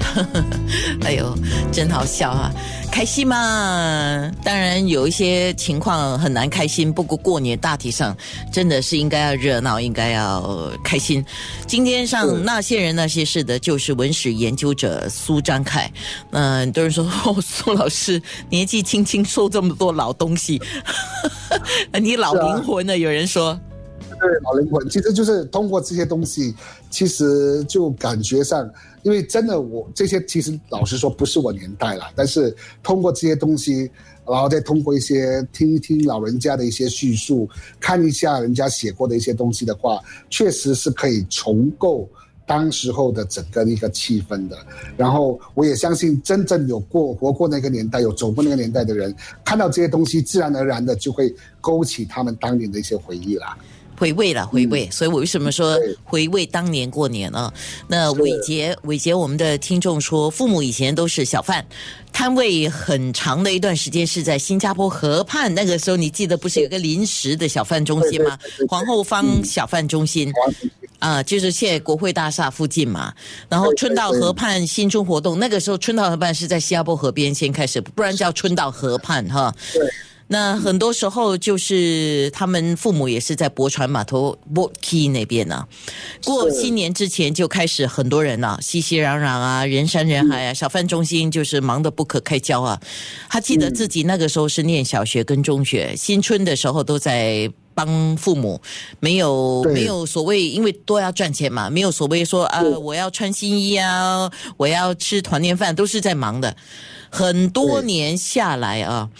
哎呦，真好笑啊！开心嘛？当然有一些情况很难开心，不过过年大体上真的是应该要热闹，应该要开心。今天上那些人那些事的，就是文史研究者苏张凯。嗯，很多人说哦，苏老师年纪轻轻说这么多老东西，你老灵魂呢？有人说。对，老灵魂其实就是通过这些东西，其实就感觉上，因为真的我这些其实老实说不是我年代了，但是通过这些东西，然后再通过一些听一听老人家的一些叙述，看一下人家写过的一些东西的话，确实是可以重构当时候的整个一个气氛的。然后我也相信，真正有过活过那个年代、有走过那个年代的人，看到这些东西，自然而然的就会勾起他们当年的一些回忆了。回味了，回味。所以我为什么说回味当年过年呢？那伟杰，伟杰，我们的听众说，父母以前都是小贩，摊位很长的一段时间是在新加坡河畔。那个时候你记得不是有个临时的小贩中心吗？皇后坊小贩中心啊，就是现在国会大厦附近嘛。然后春到河畔新春活动，那个时候春到河畔是在新加坡河边先开始，不然叫春到河畔哈。对。那很多时候就是他们父母也是在泊船码头 b o k e y 那边呢。过新年之前就开始很多人啊，熙熙攘攘啊，人山人海啊，小贩中心就是忙得不可开交啊。他记得自己那个时候是念小学跟中学，新春的时候都在帮父母，没有没有所谓，因为都要赚钱嘛，没有所谓说啊，我要穿新衣啊，我要吃团年饭，都是在忙的。很多年下来啊。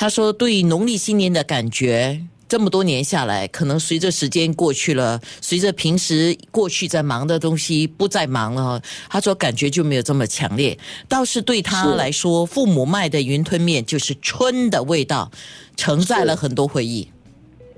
他说：“对农历新年的感觉，这么多年下来，可能随着时间过去了，随着平时过去在忙的东西不再忙了，他说感觉就没有这么强烈。倒是对他来说，父母卖的云吞面就是春的味道，承载了很多回忆。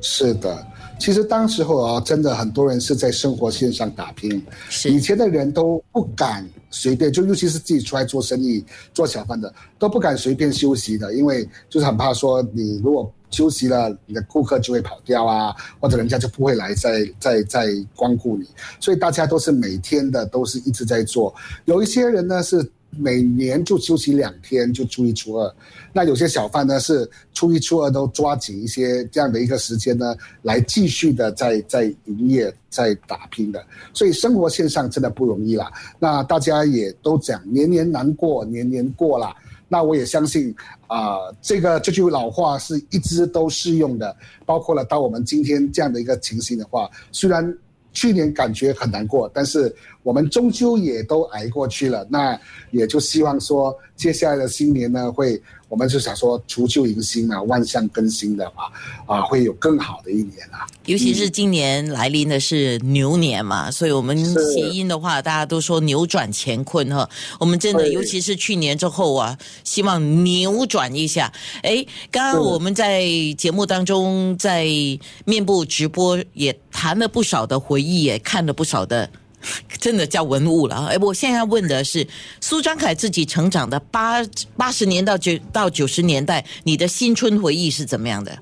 是的。”其实当时候啊，真的很多人是在生活线上打拼。以前的人都不敢随便，就尤其是自己出来做生意、做小贩的，都不敢随便休息的，因为就是很怕说你如果休息了，你的顾客就会跑掉啊，或者人家就不会来再再再光顾你。所以大家都是每天的都是一直在做。有一些人呢是。每年就休息两天，就初一、初二。那有些小贩呢，是初一、初二都抓紧一些这样的一个时间呢，来继续的在在营业、在打拼的。所以生活线上真的不容易啦。那大家也都讲年年难过，年年过了。那我也相信啊，这个这句老话是一直都适用的，包括了到我们今天这样的一个情形的话，虽然。去年感觉很难过，但是我们终究也都挨过去了。那也就希望说，接下来的新年呢，会。我们就想说，除旧迎新啊，万象更新的话，啊，会有更好的一年啊。尤其是今年来临的是牛年嘛，所以我们谐音的话，大家都说扭转乾坤哈。我们真的，尤其是去年之后啊，希望扭转一下。哎，刚刚我们在节目当中，在面部直播也谈了不少的回忆，也看了不少的。真的叫文物了啊！哎，我现在要问的是苏张凯自己成长的八八十年到九到九十年代，你的新春回忆是怎么样的？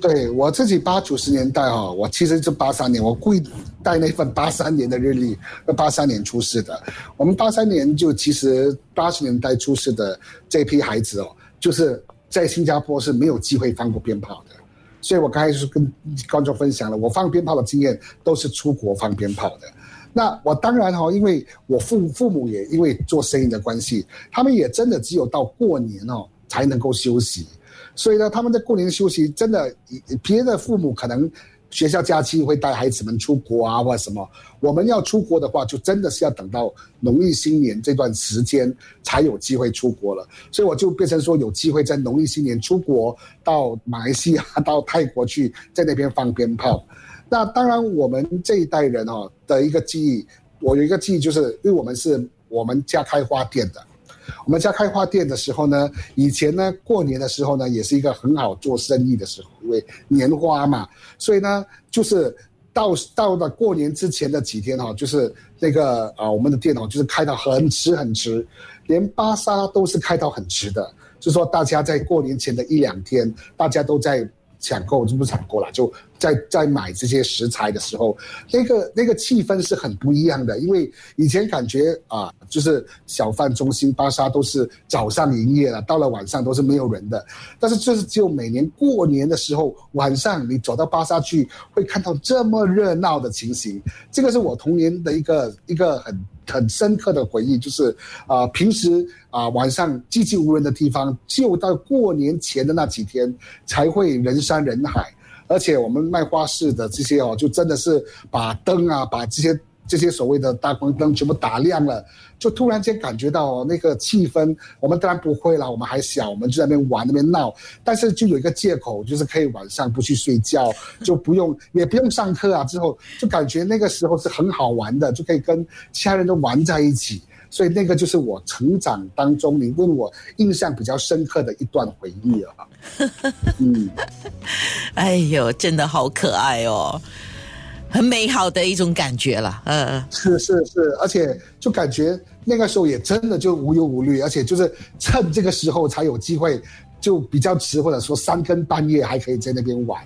对我自己八九十年代哈，我其实是八三年，我故意带那份八三年的日历，八三年出世的。我们八三年就其实八十年代出世的这批孩子哦，就是在新加坡是没有机会放过鞭炮的，所以我刚才是跟观众分享了，我放鞭炮的经验都是出国放鞭炮的。那我当然哈，因为我父父母也因为做生意的关系，他们也真的只有到过年哦才能够休息，所以呢，他们在过年休息真的，别的父母可能学校假期会带孩子们出国啊或者什么，我们要出国的话，就真的是要等到农历新年这段时间才有机会出国了，所以我就变成说有机会在农历新年出国到马来西亚、到泰国去，在那边放鞭炮。那当然，我们这一代人哦的一个记忆，我有一个记忆，就是因为我们是我们家开花店的，我们家开花店的时候呢，以前呢过年的时候呢，也是一个很好做生意的时候，因为年花嘛，所以呢，就是到到了过年之前的几天哈，就是那个啊，我们的店哦，就是开到很迟很迟，连巴沙都是开到很迟的，就是说大家在过年前的一两天，大家都在。抢购，就不抢购了，就在在买这些食材的时候，那个那个气氛是很不一样的。因为以前感觉啊，就是小贩中心巴沙都是早上营业了，到了晚上都是没有人的。但是就是只有每年过年的时候，晚上你走到巴沙去，会看到这么热闹的情形。这个是我童年的一个一个很。很深刻的回忆就是，啊，平时啊晚上寂寂无人的地方，就到过年前的那几天才会人山人海，而且我们卖花市的这些哦，就真的是把灯啊，把这些。这些所谓的大光灯全部打亮了，就突然间感觉到那个气氛。我们当然不会了，我们还小，我们就在那边玩那边闹。但是就有一个借口，就是可以晚上不去睡觉，就不用也不用上课啊。之后就感觉那个时候是很好玩的，就可以跟其他人都玩在一起。所以那个就是我成长当中，你问我印象比较深刻的一段回忆啊。嗯，哎呦，真的好可爱哦。很美好的一种感觉了，嗯，是是是，而且就感觉那个时候也真的就无忧无虑，而且就是趁这个时候才有机会，就比较迟或者说三更半夜还可以在那边玩，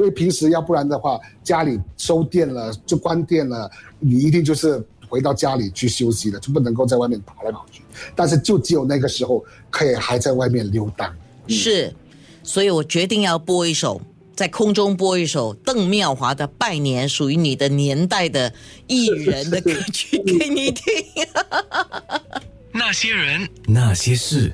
因为平时要不然的话家里收电了就关电了，你一定就是回到家里去休息了，就不能够在外面跑来跑去，但是就只有那个时候可以还在外面溜达，是，所以我决定要播一首。在空中播一首邓妙华的《拜年》，属于你的年代的艺人的歌曲给你听。那些人，那些事。